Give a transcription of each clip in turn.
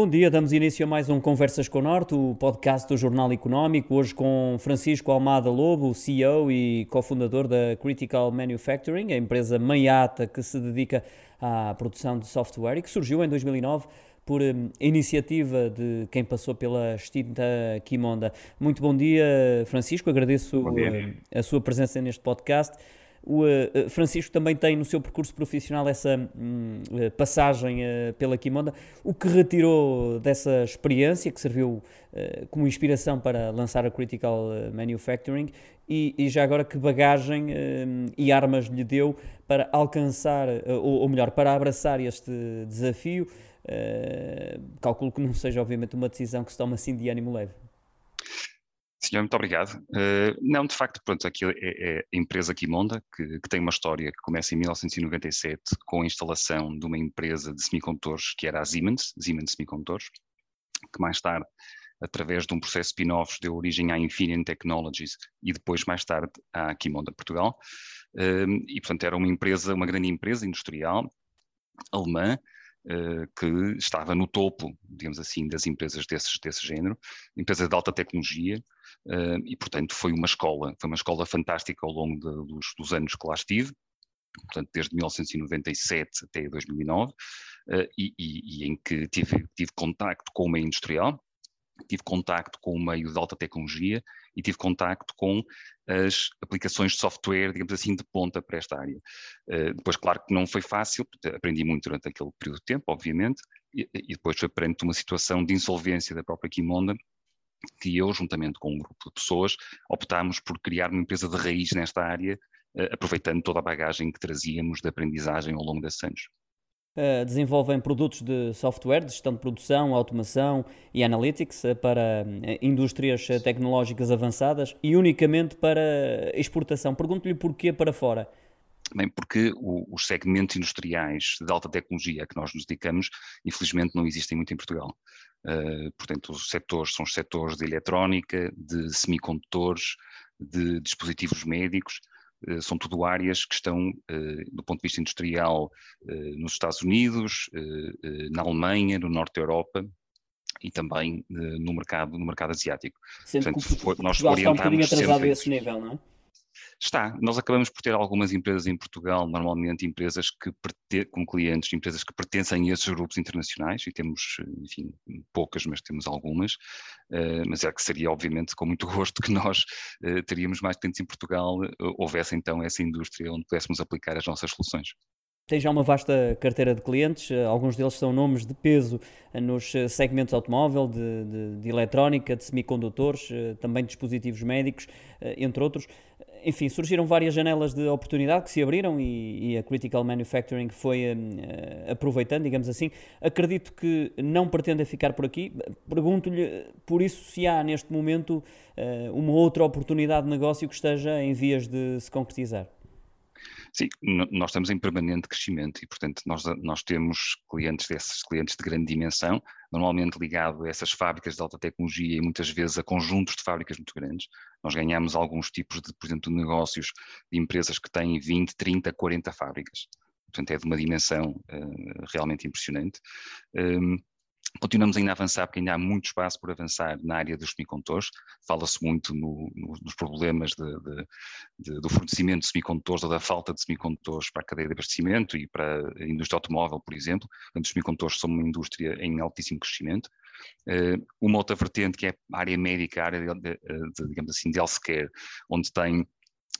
bom dia, damos início a mais um Conversas com o Norte, o podcast do Jornal Económico, hoje com Francisco Almada Lobo, CEO e cofundador da Critical Manufacturing, a empresa maiata que se dedica à produção de software e que surgiu em 2009 por um, iniciativa de quem passou pela extinta Quimonda. Muito bom dia, Francisco, agradeço dia. A, a sua presença neste podcast. O uh, Francisco também tem no seu percurso profissional essa um, uh, passagem uh, pela Quimonda. O que retirou dessa experiência, que serviu como inspiração para lançar a Critical Manufacturing, e, e, já agora que bagagem e armas lhe deu para alcançar, ou, ou, melhor, para abraçar este desafio? calculo que não seja, obviamente, uma decisão que se toma assim de ânimo leve. Senhor, muito obrigado. Uh, não, de facto, pronto, aqui é, é a empresa Quimonda, que, que, tem uma história que começa em 1997 com a instalação de uma empresa de semicondutores que era a Siemens, Siemens Semicondutores, que mais tarde, através de um processo spin-offs, deu origem à Infineon Technologies e depois, mais tarde, à Quimonda Portugal. Uh, e, portanto, era uma empresa, uma grande empresa industrial alemã, que estava no topo, digamos assim, das empresas desse género, empresas de alta tecnologia, uh, e portanto foi uma escola, foi uma escola fantástica ao longo de, dos, dos, anos que lá estive, portanto desde 1997 até 2009, uh, e, e, e, em que tive, tive contacto com meio industrial, tive contacto com o meio de alta tecnologia e tive contacto com as aplicações de software, digamos assim, de ponta para esta área. Uh, depois, claro que não foi fácil, aprendi muito durante aquele período de tempo, obviamente, e, e depois foi perante uma situação de insolvência da própria Kimonda, que eu, juntamente com um grupo de pessoas, optámos por criar uma empresa de raiz nesta área, uh, aproveitando toda a bagagem que trazíamos de aprendizagem ao longo desses anos. Uh, desenvolvem produtos de software, de gestão de produção, automação e analytics uh, para uh, indústrias tecnológicas avançadas e unicamente para exportação. Pergunto-lhe porquê para fora. Bem, porque o, os segmentos industriais de alta tecnologia a que nós nos dedicamos, infelizmente, não existem muito em Portugal. Portanto, os setores são os setores de eletrónica, de semicondutores, de dispositivos médicos, são tudo áreas que estão, uh, do ponto de vista industrial, nos Estados Unidos, na Alemanha, no Norte da Europa, e também no mercado no mercado asiático. Sendo Portanto, que o, nós Portugal está um bocadinho atrasado a esse nível, não é? Está. Nós acabamos por ter algumas empresas em Portugal, normalmente empresas que com clientes, empresas que pertencem a esses grupos internacionais, e temos, enfim, poucas, mas temos algumas, uh, mas é que seria, obviamente, com muito gosto que nós uh, teríamos mais clientes em Portugal, uh, houvesse então essa indústria onde pudéssemos aplicar as nossas soluções. Tem já uma vasta carteira de clientes, alguns deles são nomes de peso nos segmentos automóvel, de, de, de eletrónica, de semicondutores, também dispositivos médicos, entre outros enfim, surgiram várias janelas de oportunidade que se abriram e, e a Critical Manufacturing foi uh, aproveitando, digamos assim. Acredito que não pretenda ficar por aqui. Pergunto-lhe, por isso, se há neste momento uh, uma outra oportunidade de negócio que esteja em vias de se concretizar. Sim, nós estamos em permanente crescimento e, portanto, nós, nós temos clientes desses clientes de grande dimensão, normalmente ligado a essas fábricas de alta tecnologia e muitas vezes a conjuntos de fábricas muito grandes. Nós ganhamos alguns tipos de, por exemplo, de negócios de empresas que têm 20, 30, 40 fábricas. Portanto, é de uma dimensão uh, realmente impressionante. Um, Continuamos ainda a avançar, porque ainda há muito espaço por avançar na área dos semicondutores. Fala-se muito no, no, nos problemas de, de, de, do fornecimento de semicondutores ou da falta de semicondutores para a cadeia de abastecimento e para a indústria automóvel, por exemplo. Portanto, os semicondutores são uma indústria em altíssimo crescimento. Uh, uma outra vertente que é a área médica, a área, de, digamos assim, de healthcare, onde tem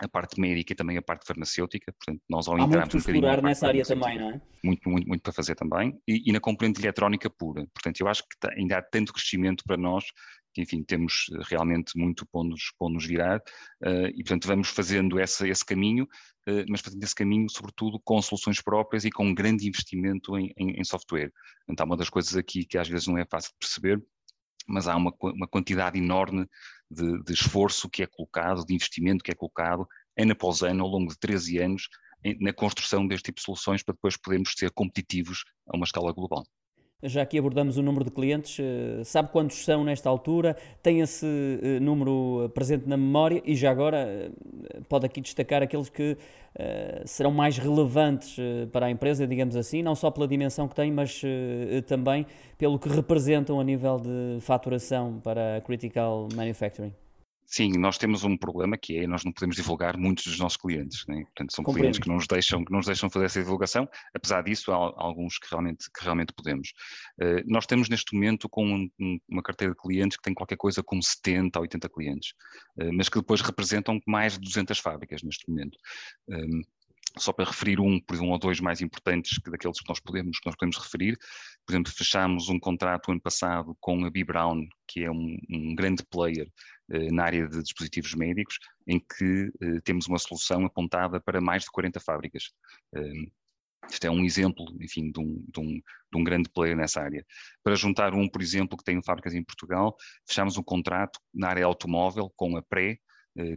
a parte médica e também a parte farmacêutica, portanto, nós ao Há entrarmos um bocadinho nessa área também, não é? Muito, muito, muito para fazer também, e, e na componente eletrónica pura, portanto, eu acho que ainda há tanto crescimento para nós, que enfim, temos eh, realmente muito para nos, para nos virar, uh, e portanto vamos fazendo essa, esse caminho, uh, mas fazendo esse caminho sobretudo com soluções próprias e com um grande investimento em, em, em software. Então, uma das coisas aqui que às vezes não é fácil de perceber, mas há uma, uma quantidade enorme de, de, esforço que é colocado, de investimento que é colocado, ano após ano, ao longo de 13 anos, em, na construção deste tipo de soluções para depois podermos ser competitivos a uma escala global. Já aqui abordamos o número de clientes, eh, sabe quantos são nesta altura? Tem esse eh, número presente na memória e já agora eh, pode aqui destacar aqueles que serão mais relevantes para a empresa, digamos assim, não só pela dimensão que tem, mas também pelo que representam a nível de faturação para a Critical Manufacturing. Sim, nós temos um problema que é nós não podemos divulgar muitos dos nossos clientes, né? portanto são Compreendo. clientes que não nos deixam que não nos deixam fazer essa divulgação, apesar disso há alguns que realmente que realmente podemos. Uh, nós temos neste momento com um, um, uma carteira de clientes que tem qualquer coisa como 70 a 80 clientes, uh, mas que depois representam mais de 200 fábricas neste momento. Um, só para referir um, por um ou dois mais importantes que daqueles que nós podemos, que nós podemos referir, por exemplo, fechámos um contrato ano passado com a B Brown, que é um, um grande player na área de dispositivos médicos, em que eh, temos uma solução apontada para mais de 40 fábricas. Eh, isto é um exemplo, enfim, de um, de, um, de um, grande player nessa área. Para juntar um, por exemplo, que tem fábricas em Portugal, fechamos um contrato na área automóvel com a Pré,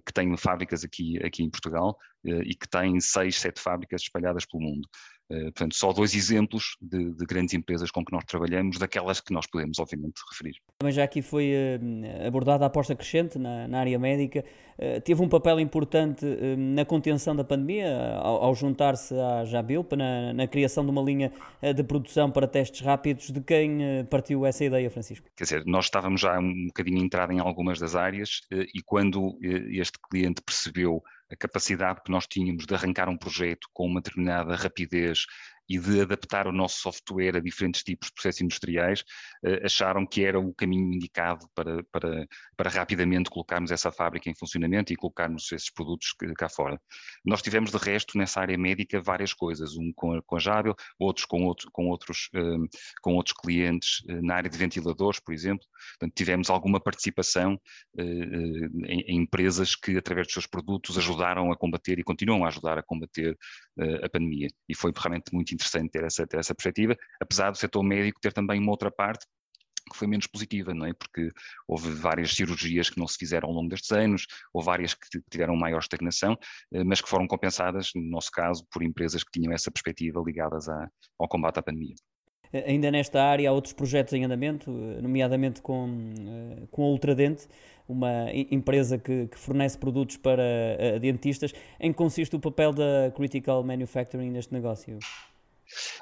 que tem fábricas aqui, aqui em Portugal e que tem seis, sete fábricas espalhadas pelo mundo. Eh, portanto, só dois exemplos de, de, grandes empresas com que nós trabalhamos, daquelas que nós podemos, obviamente, referir. Também já aqui foi uh, abordada a aposta crescente na, na área médica. Uh, teve um papel importante na contenção da pandemia, ao, ao juntar-se à Jabilpa, na, na, criação de uma linha de produção para testes rápidos. De quem partiu essa ideia, Francisco? Quer dizer, nós estávamos já um bocadinho entrado em algumas das áreas e quando este cliente percebeu a capacidade que nós tínhamos de arrancar um projeto com uma determinada rapidez e de adaptar o nosso software a diferentes tipos de processos industriais, uh, acharam que era o caminho indicado para, para, para rapidamente colocarmos essa fábrica em funcionamento e colocarmos esses produtos cá fora. Nós tivemos, de resto, nessa área médica, várias coisas, um com a, com a outros com, outro, com, outros, uh, com outros clientes uh, na área de ventiladores, por exemplo. Portanto, tivemos alguma participação em, em, empresas que, através dos seus produtos, ajudaram a combater e continuam a ajudar a combater a pandemia. E foi realmente muito interessante ter essa, ter essa perspectiva, apesar do setor médico ter também uma outra parte que foi menos positiva, não é? Porque houve várias cirurgias que não se fizeram ao longo destes anos, ou várias que tiveram maior estagnação, eh, mas que foram compensadas, no nosso caso, por empresas que tinham essa perspectiva ligadas à, ao combate à pandemia. Ainda nesta área há outros projetos em andamento, nomeadamente com, eh, com a Ultradente, uma empresa que, que fornece produtos para dentistas. Em que consiste o papel da Critical Manufacturing neste negócio?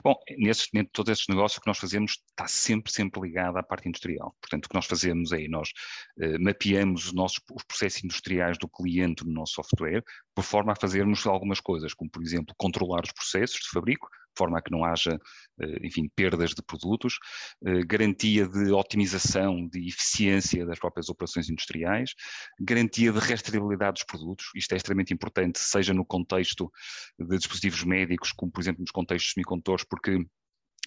Bom, nesses, dentro de todos esses negócios, que nós fazemos está sempre, sempre ligado à parte industrial. Portanto, o que nós fazemos é, nós uh, mapeamos os nossos os processos industriais do cliente no nosso software, por forma a fazermos algumas coisas, como, por exemplo, controlar os processos de fabrico, de forma a que não haja, eh, enfim, perdas de produtos, eh, garantia de otimização, de eficiência das próprias operações industriais, garantia de rastreabilidade dos produtos, isto é extremamente importante, seja no contexto de dispositivos médicos, como por exemplo nos contextos semicondutores, porque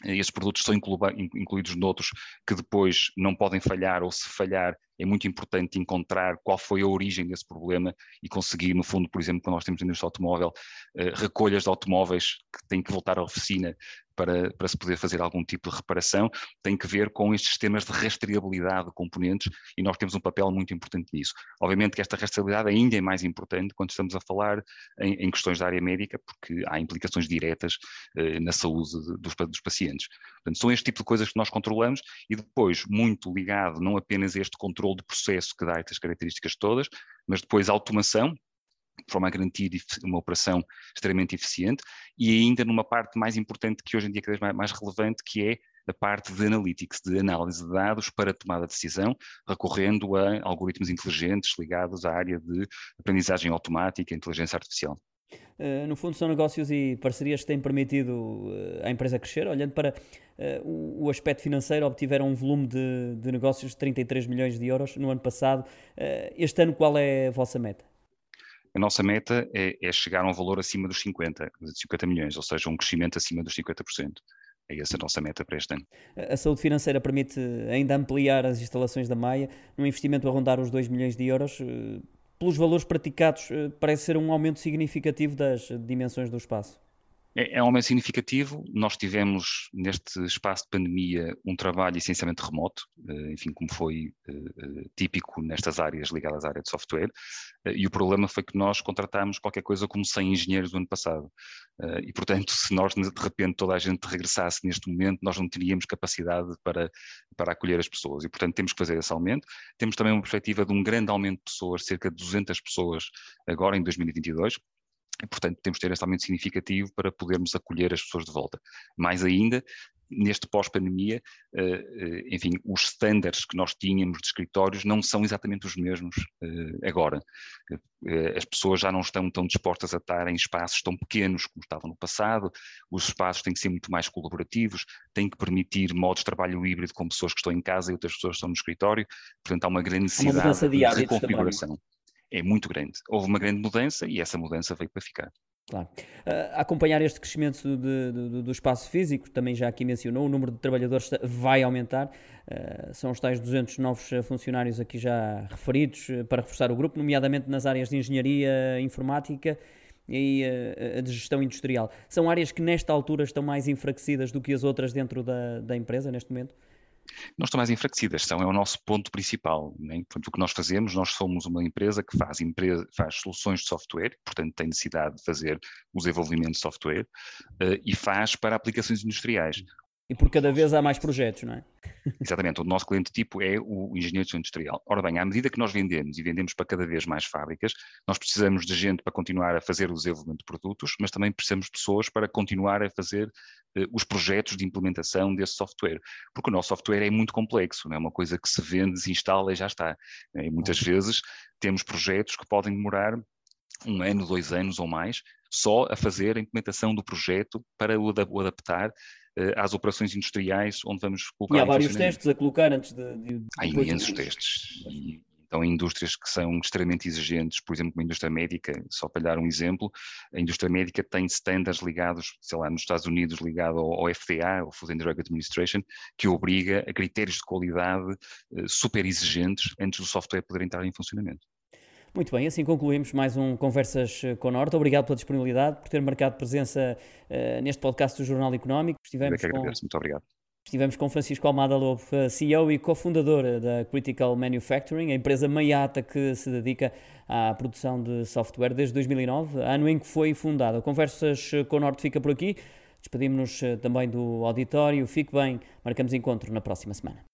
esses produtos são incluídos noutros que depois não podem falhar ou se falhar é muito importante encontrar qual foi a origem desse problema e conseguir, no fundo, por exemplo, quando nós temos na indústria automóvel, eh, recolhas de automóveis que têm que voltar à oficina para, para se poder fazer algum tipo de reparação, tem que ver com estes sistemas de rastreabilidade de componentes e nós temos um papel muito importante nisso. Obviamente que esta rastreabilidade ainda é mais importante quando estamos a falar em, em questões da área médica, porque há implicações diretas eh, na saúde dos, dos pacientes. Portanto, são este tipo de coisas que nós controlamos e depois, muito ligado não apenas a este controle de processo que dá estas características todas, mas depois automação, de forma a garantir uma operação extremamente eficiente, e ainda numa parte mais importante que hoje em dia é cada vez mais relevante, que é a parte de analytics, de análise de dados para tomada de decisão, recorrendo a algoritmos inteligentes ligados à área de aprendizagem automática e inteligência artificial. Uh, no fundo, são negócios e parcerias que têm permitido uh, à empresa crescer. Olhando para o, o, aspecto financeiro, obtiveram um volume de, de, negócios de 33 milhões de euros no ano passado. este ano, qual é a vossa meta? A nossa meta é, é, chegar a um valor acima dos 50, 50 milhões, ou seja, um crescimento acima dos 50%. É essa a nossa meta para este ano. A saúde financeira permite ainda ampliar as instalações da Maia, num investimento a rondar os 2 milhões de euros. Pelos valores praticados, parece ser um aumento significativo das dimensões do espaço. É, é um aumento significativo. Nós tivemos, neste espaço de pandemia, um trabalho essencialmente remoto, eh, enfim, como foi eh, eh, típico nestas áreas ligadas à área de software, e o problema foi que nós contratámos qualquer coisa como 100 engenheiros do ano passado. E, portanto, se nós, de repente, toda a gente regressasse neste momento, nós não teríamos capacidade para, para acolher as pessoas. E, portanto, temos que fazer esse aumento. Temos também uma perspectiva de um grande aumento de pessoas, cerca de 200 pessoas agora em 2022, e, portanto, temos de ter esse aumento significativo para podermos acolher as pessoas de volta. Mais ainda, neste pós-pandemia, eh, eh, enfim, os estándares que nós tínhamos de escritórios não são exatamente os mesmos eh, agora. As pessoas já não estão tão dispostas a estar em espaços tão pequenos como estavam no passado, os espaços têm que ser muito mais colaborativos, têm que permitir modos de trabalho híbrido com pessoas que estão em casa e outras pessoas que estão no escritório, portanto há uma grande necessidade uma de, de reconfiguração. Também é muito grande. Houve uma grande mudança e essa mudança veio para ficar. Claro. Uh, acompanhar este crescimento do espaço físico, também já aqui mencionou, o número de trabalhadores vai aumentar. Uh, são os tais 200 novos funcionários aqui já referidos uh, para reforçar o grupo, nomeadamente nas áreas de engenharia informática e a de gestão industrial. São áreas que nesta altura estão mais enfraquecidas do que as outras dentro da, da empresa neste momento? Não estão mais enfraquecidas, são, é o nosso ponto principal. Né? Portanto, o que nós fazemos, nós somos uma empresa que faz, empresa, faz soluções de software, portanto tem necessidade de fazer o desenvolvimento de software, uh, e faz para aplicações industriais. E por cada vez há mais projetos, não é? Exatamente, o nosso cliente tipo é o engenheiro industrial. Ora bem, à medida que nós vendemos e vendemos para cada vez mais fábricas, nós precisamos de gente para continuar a fazer o desenvolvimento de produtos, mas também precisamos de pessoas para continuar a fazer uh, os projetos de implementação desse software. Porque o nosso software é muito complexo, não é uma coisa que se vende, se instala e já está. E muitas vezes temos projetos que podem demorar um ano, dois anos ou mais, só a fazer a implementação do projeto para o adaptar às operações industriais onde vamos colocar. E há vários testes a colocar antes de. de há imensos de... testes. E, então, em indústrias que são extremamente exigentes, por exemplo, a indústria médica, só para lhe dar um exemplo, a indústria médica tem standards ligados, sei lá, nos Estados Unidos, ligado ao, ao FDA, ao Food and Drug Administration, que obriga a critérios de qualidade uh, super exigentes antes do software poder entrar em funcionamento. Muito bem, assim concluímos mais um Conversas com o Norte. Obrigado pela disponibilidade, por ter marcado presença uh, neste podcast do Jornal Económico. Estivemos que agradeço, com... muito obrigado. Estivemos com Francisco Almada Lobo, eh, CEO e cofundador da Critical Manufacturing, a empresa maiata que se dedica à produção de software desde 2009, ano em que foi fundada. Conversas com o Norte fica por aqui. Despedimos-nos eh, também do auditório. Fique bem, marcamos encontro na próxima semana.